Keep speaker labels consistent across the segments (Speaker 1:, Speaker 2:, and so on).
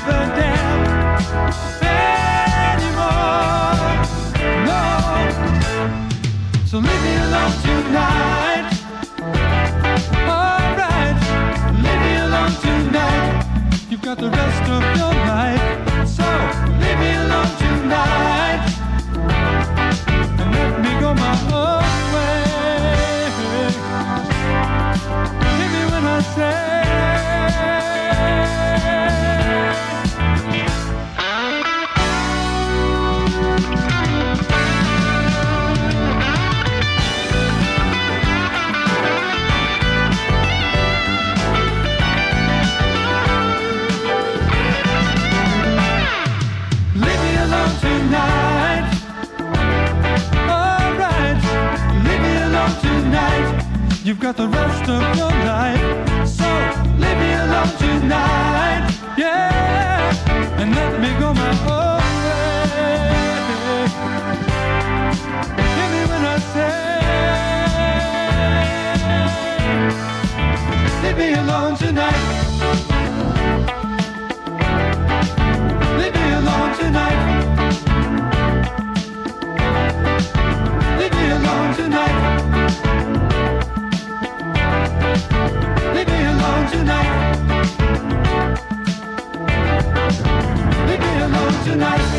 Speaker 1: the dam. got the rest of your life. So leave me alone tonight, yeah, and
Speaker 2: let me
Speaker 1: go my own way. Hear me when I say, leave me alone tonight. Leave me alone tonight. tonight. Leave me
Speaker 3: alone tonight.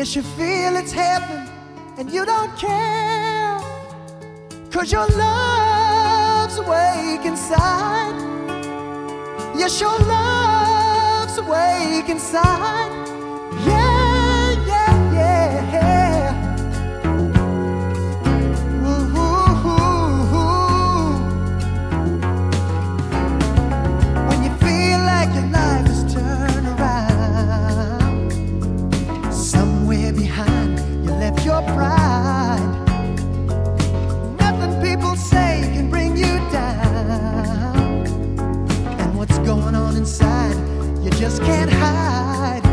Speaker 3: Yes, you feel it's happening and you don't care. Cause your love's awake inside. Yes, your love's awake inside. inside, you just can't hide.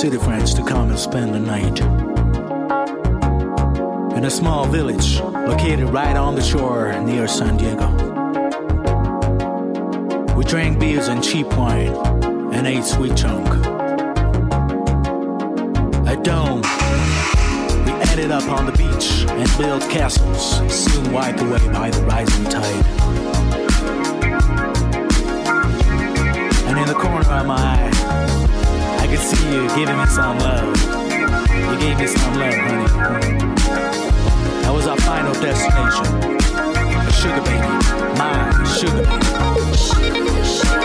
Speaker 4: City friends to come and spend the night. In a small village located right on the shore near San Diego. We drank beers and cheap wine and ate sweet chunk. At dawn, we ended up on the beach and built castles, soon wiped away by the rising tide. And in the corner of my eye, could see you giving me some love. You gave me some love, honey. That was our final destination. A sugar baby, my sugar baby.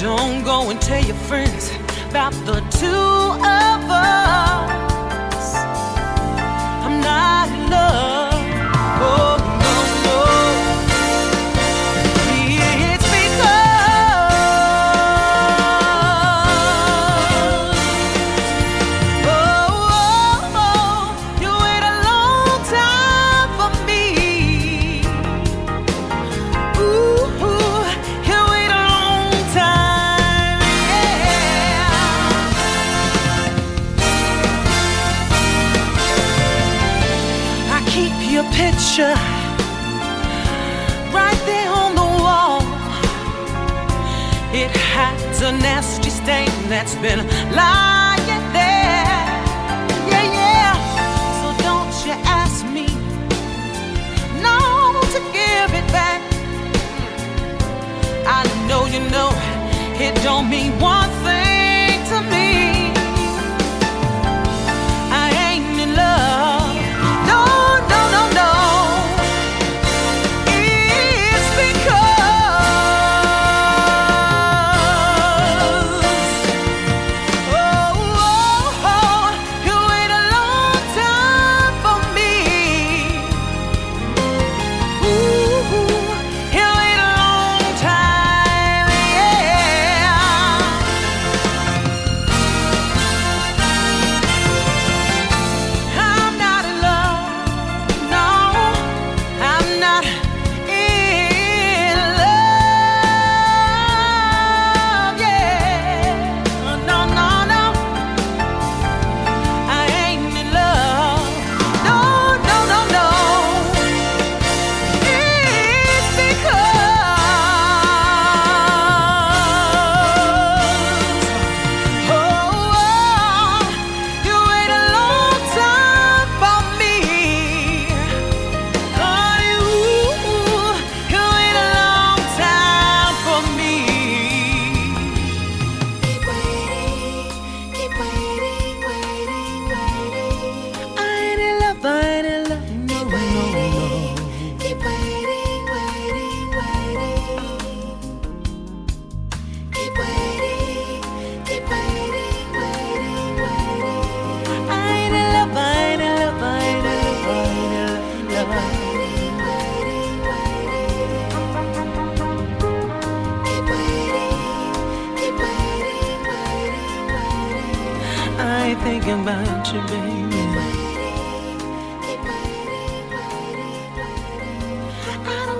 Speaker 5: Don't go and tell your friends about the two of us. a nasty stain that's been lying there. Yeah, yeah. So don't you ask me no to give it back. I know you know it don't mean one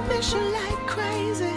Speaker 5: pushing like
Speaker 6: crazy.